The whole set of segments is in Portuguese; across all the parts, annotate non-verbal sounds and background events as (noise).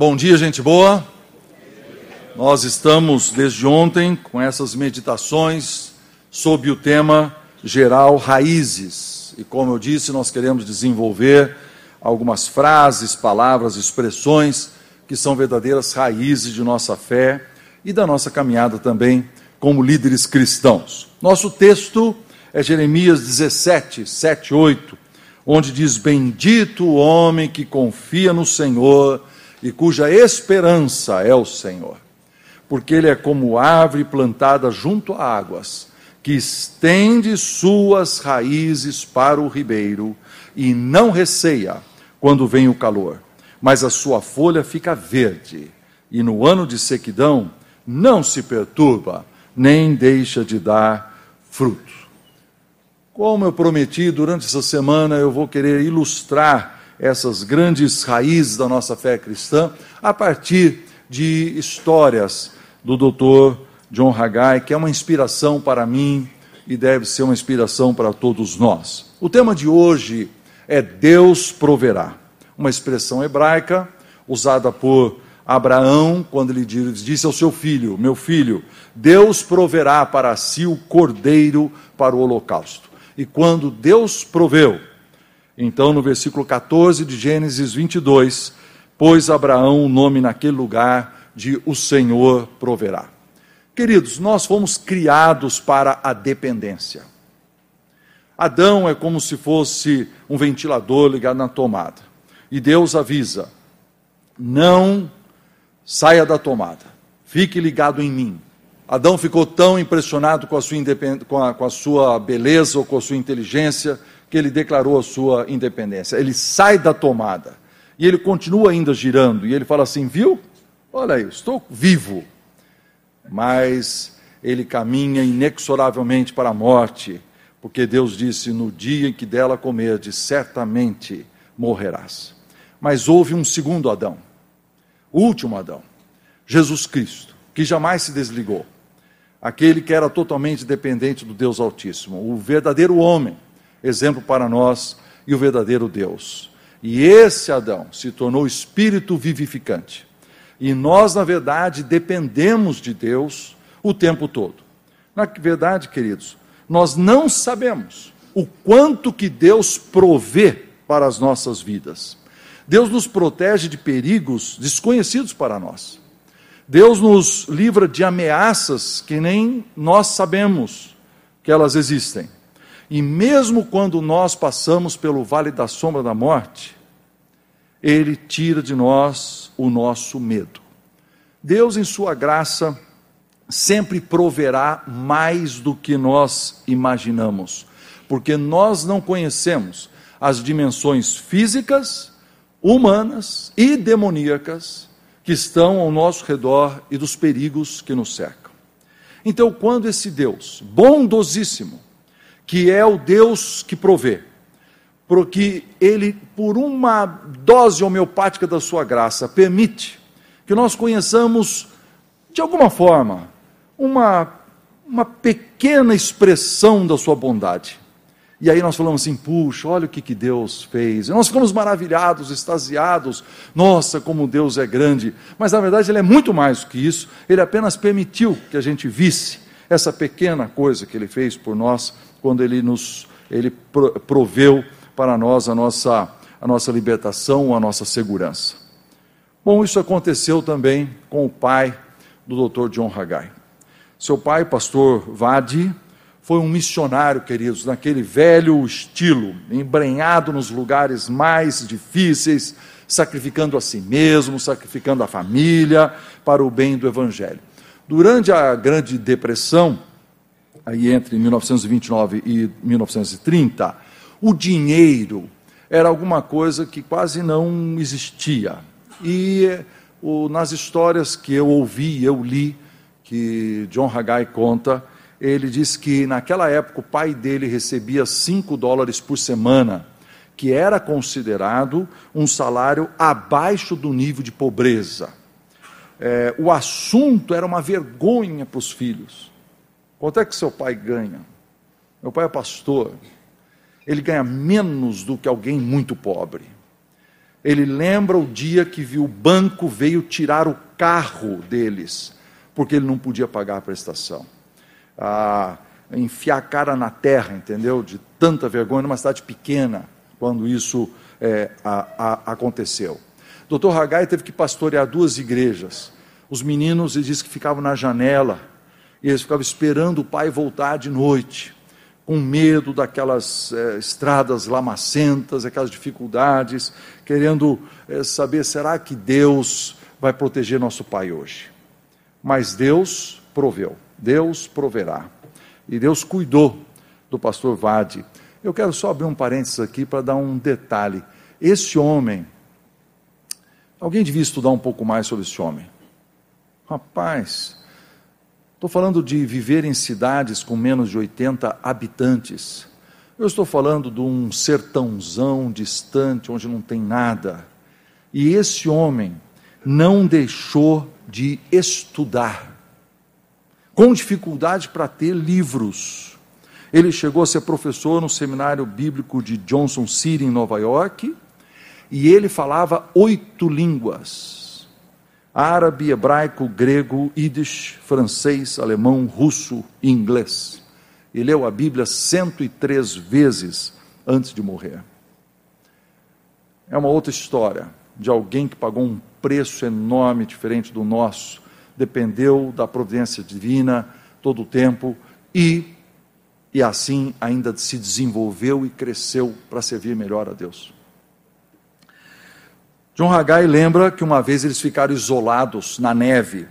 Bom dia, gente boa. Nós estamos desde ontem com essas meditações sob o tema geral Raízes. E como eu disse, nós queremos desenvolver algumas frases, palavras, expressões que são verdadeiras raízes de nossa fé e da nossa caminhada também como líderes cristãos. Nosso texto é Jeremias 17, 7, 8, onde diz: Bendito o homem que confia no Senhor e cuja esperança é o Senhor, porque ele é como árvore plantada junto a águas, que estende suas raízes para o ribeiro e não receia quando vem o calor, mas a sua folha fica verde, e no ano de sequidão não se perturba, nem deixa de dar fruto. Como eu prometi, durante essa semana eu vou querer ilustrar essas grandes raízes da nossa fé cristã a partir de histórias do Dr. John Haggai, que é uma inspiração para mim e deve ser uma inspiração para todos nós. O tema de hoje é Deus proverá, uma expressão hebraica usada por Abraão quando ele disse ao seu filho: Meu filho, Deus proverá para si o cordeiro para o holocausto. E quando Deus proveu, então no versículo 14 de Gênesis 22, pôs Abraão o nome naquele lugar de o Senhor proverá. Queridos, nós fomos criados para a dependência. Adão é como se fosse um ventilador ligado na tomada. E Deus avisa: não saia da tomada, fique ligado em mim. Adão ficou tão impressionado com a, sua com, a, com a sua beleza ou com a sua inteligência que ele declarou a sua independência. Ele sai da tomada e ele continua ainda girando. E ele fala assim: Viu? Olha aí, estou vivo. Mas ele caminha inexoravelmente para a morte, porque Deus disse: No dia em que dela comerdes, certamente morrerás. Mas houve um segundo Adão, o último Adão, Jesus Cristo, que jamais se desligou aquele que era totalmente dependente do Deus Altíssimo, o verdadeiro homem, exemplo para nós, e o verdadeiro Deus. E esse Adão se tornou espírito vivificante. E nós, na verdade, dependemos de Deus o tempo todo. Na verdade, queridos, nós não sabemos o quanto que Deus provê para as nossas vidas. Deus nos protege de perigos desconhecidos para nós. Deus nos livra de ameaças que nem nós sabemos que elas existem. E mesmo quando nós passamos pelo vale da sombra da morte, Ele tira de nós o nosso medo. Deus, em Sua graça, sempre proverá mais do que nós imaginamos, porque nós não conhecemos as dimensões físicas, humanas e demoníacas que estão ao nosso redor e dos perigos que nos cercam. Então, quando esse Deus, bondosíssimo, que é o Deus que provê, porque ele, por uma dose homeopática da sua graça, permite que nós conheçamos, de alguma forma, uma, uma pequena expressão da sua bondade. E aí nós falamos assim: puxa, olha o que, que Deus fez. E nós ficamos maravilhados, extasiados. Nossa, como Deus é grande. Mas na verdade Ele é muito mais do que isso. Ele apenas permitiu que a gente visse essa pequena coisa que Ele fez por nós, quando Ele nos Ele proveu para nós a nossa, a nossa libertação, a nossa segurança. Bom, isso aconteceu também com o pai do Dr. John Haggai. Seu pai, pastor Vadi, foi um missionário, queridos, naquele velho estilo, embrenhado nos lugares mais difíceis, sacrificando a si mesmo, sacrificando a família para o bem do Evangelho. Durante a Grande Depressão, aí entre 1929 e 1930, o dinheiro era alguma coisa que quase não existia. E o, nas histórias que eu ouvi, eu li, que John Haggai conta, ele diz que naquela época o pai dele recebia 5 dólares por semana, que era considerado um salário abaixo do nível de pobreza. É, o assunto era uma vergonha para os filhos. Quanto é que seu pai ganha? Meu pai é pastor. Ele ganha menos do que alguém muito pobre. Ele lembra o dia que viu o banco veio tirar o carro deles, porque ele não podia pagar a prestação. Ah, enfiar a cara na terra, entendeu? De tanta vergonha numa cidade pequena, quando isso é, a, a, aconteceu. Dr. Hagai teve que pastorear duas igrejas. Os meninos, ele disse que ficavam na janela, e eles ficavam esperando o pai voltar de noite com medo daquelas é, estradas lamacentas, aquelas dificuldades, querendo é, saber: será que Deus vai proteger nosso pai hoje? Mas Deus proveu, Deus proverá. E Deus cuidou do pastor Vade. Eu quero só abrir um parênteses aqui para dar um detalhe. Esse homem, alguém devia estudar um pouco mais sobre esse homem. Rapaz, Estou falando de viver em cidades com menos de 80 habitantes. Eu estou falando de um sertãozão distante, onde não tem nada. E esse homem não deixou de estudar, com dificuldade para ter livros. Ele chegou a ser professor no seminário bíblico de Johnson City, em Nova York, e ele falava oito línguas árabe, hebraico, grego, yiddish, francês, alemão, russo e inglês. E leu a Bíblia 103 vezes antes de morrer. É uma outra história de alguém que pagou um preço enorme, diferente do nosso, dependeu da providência divina todo o tempo e, e assim ainda se desenvolveu e cresceu para servir melhor a Deus. John Haggai lembra que uma vez eles ficaram isolados na neve.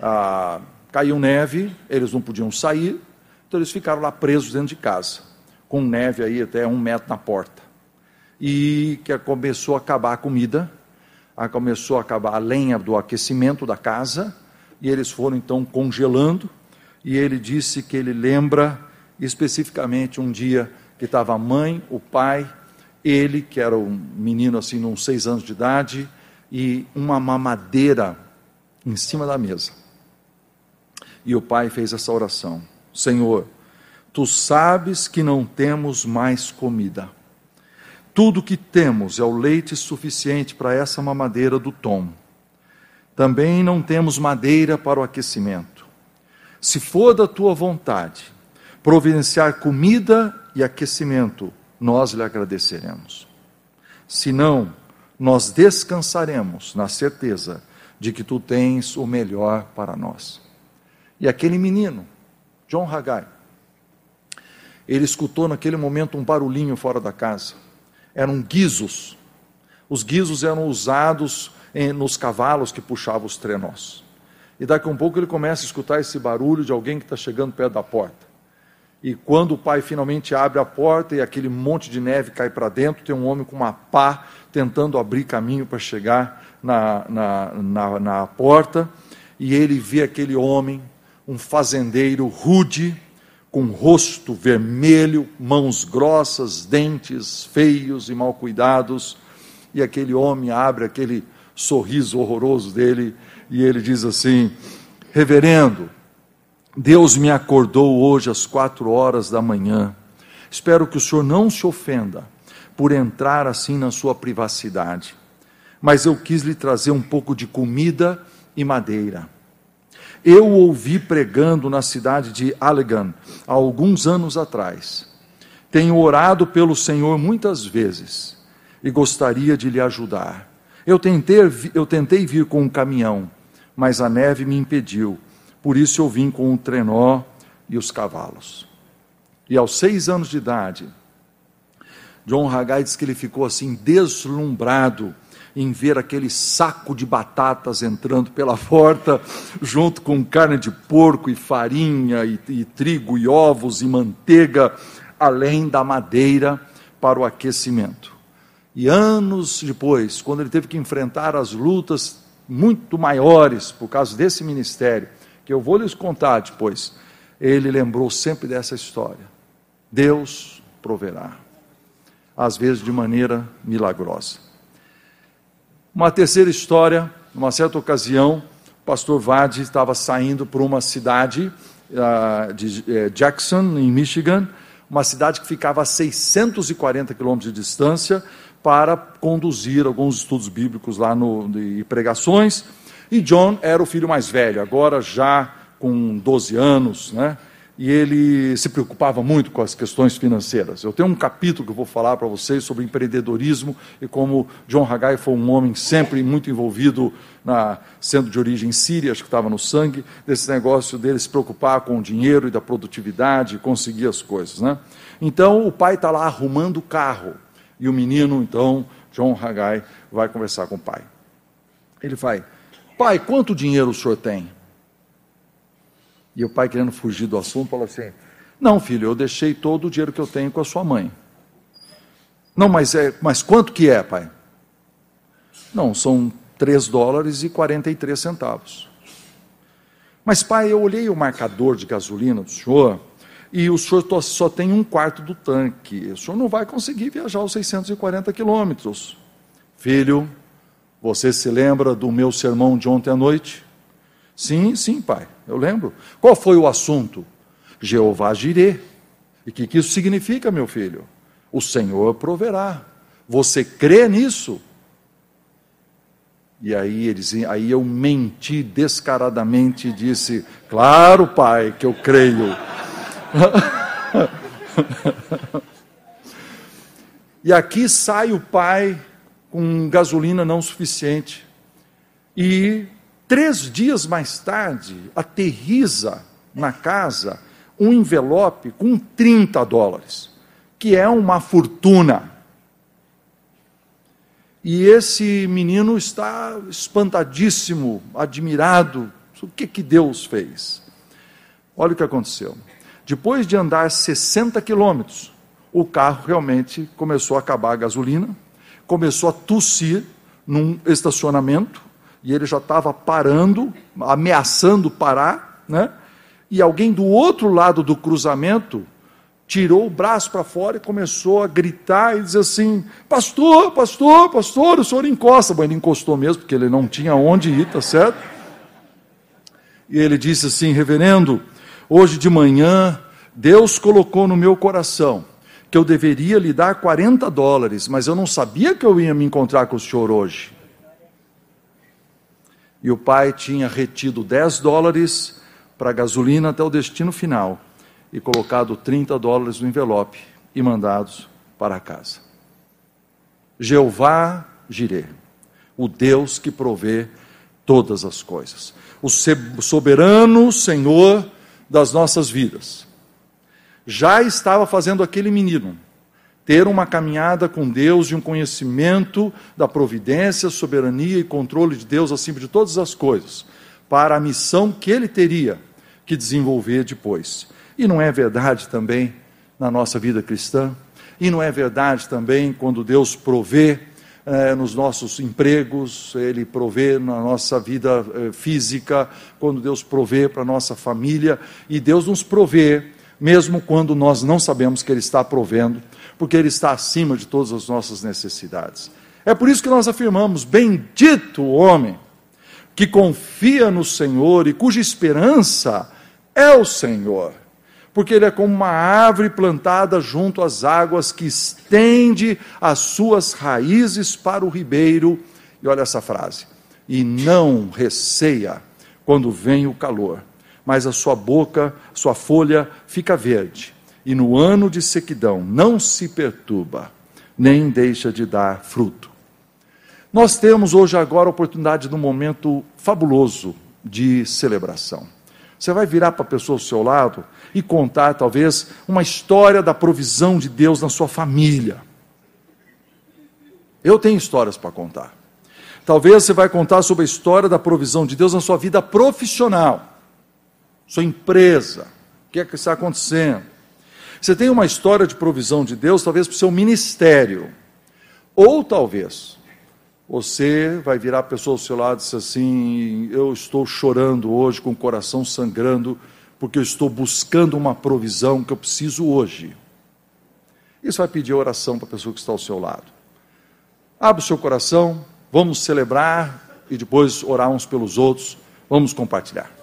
Ah, caiu neve, eles não podiam sair, então eles ficaram lá presos dentro de casa, com neve aí até um metro na porta. E que começou a acabar a comida, começou a acabar a lenha do aquecimento da casa, e eles foram então congelando, e ele disse que ele lembra especificamente um dia que estava a mãe, o pai ele, que era um menino assim, uns seis anos de idade, e uma mamadeira em cima da mesa. E o pai fez essa oração: Senhor, tu sabes que não temos mais comida. Tudo que temos é o leite suficiente para essa mamadeira do Tom. Também não temos madeira para o aquecimento. Se for da tua vontade, providenciar comida e aquecimento nós lhe agradeceremos. Senão, nós descansaremos na certeza de que tu tens o melhor para nós. E aquele menino, John Haggai, ele escutou naquele momento um barulhinho fora da casa. Eram guizos. Os guizos eram usados em, nos cavalos que puxavam os trenós. E daqui a um pouco ele começa a escutar esse barulho de alguém que está chegando perto da porta. E quando o pai finalmente abre a porta e aquele monte de neve cai para dentro, tem um homem com uma pá tentando abrir caminho para chegar na, na, na, na porta. E ele vê aquele homem, um fazendeiro rude, com rosto vermelho, mãos grossas, dentes feios e mal cuidados. E aquele homem abre aquele sorriso horroroso dele e ele diz assim: Reverendo, Deus me acordou hoje às quatro horas da manhã. Espero que o senhor não se ofenda por entrar assim na sua privacidade, mas eu quis lhe trazer um pouco de comida e madeira. Eu ouvi pregando na cidade de Allegan há alguns anos atrás. Tenho orado pelo Senhor muitas vezes e gostaria de lhe ajudar. Eu tentei, eu tentei vir com um caminhão, mas a neve me impediu por isso eu vim com o trenó e os cavalos. E aos seis anos de idade, John Haggai diz que ele ficou assim deslumbrado em ver aquele saco de batatas entrando pela (laughs) porta, junto com carne de porco e farinha, e, e trigo e ovos e manteiga, além da madeira para o aquecimento. E anos depois, quando ele teve que enfrentar as lutas muito maiores por causa desse ministério, que eu vou lhes contar depois, ele lembrou sempre dessa história. Deus proverá, às vezes de maneira milagrosa. Uma terceira história, numa certa ocasião, o pastor Vade estava saindo por uma cidade uh, de uh, Jackson, em Michigan, uma cidade que ficava a 640 quilômetros de distância, para conduzir alguns estudos bíblicos lá no, e pregações. E John era o filho mais velho, agora já com 12 anos, né? e ele se preocupava muito com as questões financeiras. Eu tenho um capítulo que eu vou falar para vocês sobre empreendedorismo e como John Haggai foi um homem sempre muito envolvido, na, sendo de origem síria, acho que estava no sangue, desse negócio dele se preocupar com o dinheiro e da produtividade, conseguir as coisas. Né? Então o pai está lá arrumando o carro e o menino, então, John Haggai, vai conversar com o pai. Ele vai, pai, quanto dinheiro o senhor tem? E o pai, querendo fugir do assunto, falou assim: Não, filho, eu deixei todo o dinheiro que eu tenho com a sua mãe. Não, mas, é, mas quanto que é, pai? Não, são 3 dólares e 43 centavos. Mas, pai, eu olhei o marcador de gasolina do senhor e o senhor só tem um quarto do tanque. O senhor não vai conseguir viajar os 640 quilômetros. Filho, você se lembra do meu sermão de ontem à noite? Sim, sim, pai, eu lembro. Qual foi o assunto? Jeová Jirê. E o que, que isso significa, meu filho? O Senhor proverá. Você crê nisso? E aí, eles, aí eu menti descaradamente e disse: Claro, pai, que eu creio. (laughs) e aqui sai o pai com gasolina não suficiente. E Três dias mais tarde, aterriza na casa um envelope com 30 dólares, que é uma fortuna. E esse menino está espantadíssimo, admirado. O que, que Deus fez? Olha o que aconteceu. Depois de andar 60 quilômetros, o carro realmente começou a acabar a gasolina, começou a tossir num estacionamento, e ele já estava parando, ameaçando parar, né? E alguém do outro lado do cruzamento tirou o braço para fora e começou a gritar e dizer assim: Pastor, pastor, pastor, o senhor encosta. Bom, ele encostou mesmo, porque ele não tinha onde ir, tá certo? E ele disse assim: Reverendo, hoje de manhã Deus colocou no meu coração que eu deveria lhe dar 40 dólares, mas eu não sabia que eu ia me encontrar com o senhor hoje e o pai tinha retido 10 dólares para gasolina até o destino final e colocado 30 dólares no envelope e mandados para casa. Jeová Jireh, o Deus que provê todas as coisas, o soberano Senhor das nossas vidas, já estava fazendo aquele menino ter uma caminhada com Deus e um conhecimento da providência, soberania e controle de Deus acima de todas as coisas, para a missão que ele teria que desenvolver depois. E não é verdade também na nossa vida cristã? E não é verdade também quando Deus provê eh, nos nossos empregos, Ele provê na nossa vida eh, física, quando Deus provê para a nossa família, e Deus nos provê, mesmo quando nós não sabemos que Ele está provendo porque Ele está acima de todas as nossas necessidades. É por isso que nós afirmamos: Bendito o homem que confia no Senhor e cuja esperança é o Senhor, porque ele é como uma árvore plantada junto às águas que estende as suas raízes para o ribeiro. E olha essa frase: e não receia quando vem o calor, mas a sua boca, sua folha fica verde e no ano de sequidão não se perturba, nem deixa de dar fruto. Nós temos hoje agora a oportunidade de um momento fabuloso de celebração. Você vai virar para a pessoa ao seu lado e contar, talvez, uma história da provisão de Deus na sua família. Eu tenho histórias para contar. Talvez você vai contar sobre a história da provisão de Deus na sua vida profissional, sua empresa, o que é que está acontecendo. Você tem uma história de provisão de Deus, talvez para o seu ministério. Ou talvez você vai virar a pessoa ao seu lado e dizer assim: Eu estou chorando hoje com o coração sangrando, porque eu estou buscando uma provisão que eu preciso hoje. Isso vai pedir oração para a pessoa que está ao seu lado. Abra o seu coração, vamos celebrar e depois orar uns pelos outros, vamos compartilhar.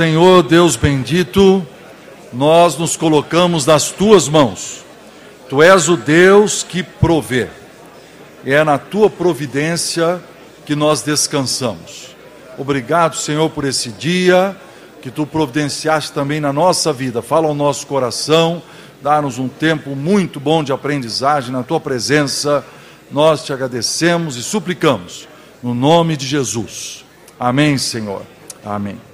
Senhor Deus bendito, nós nos colocamos nas tuas mãos. Tu és o Deus que provê. É na tua providência que nós descansamos. Obrigado, Senhor, por esse dia que tu providenciaste também na nossa vida. Fala ao nosso coração, dá-nos um tempo muito bom de aprendizagem na tua presença. Nós te agradecemos e suplicamos no nome de Jesus. Amém, Senhor. Amém.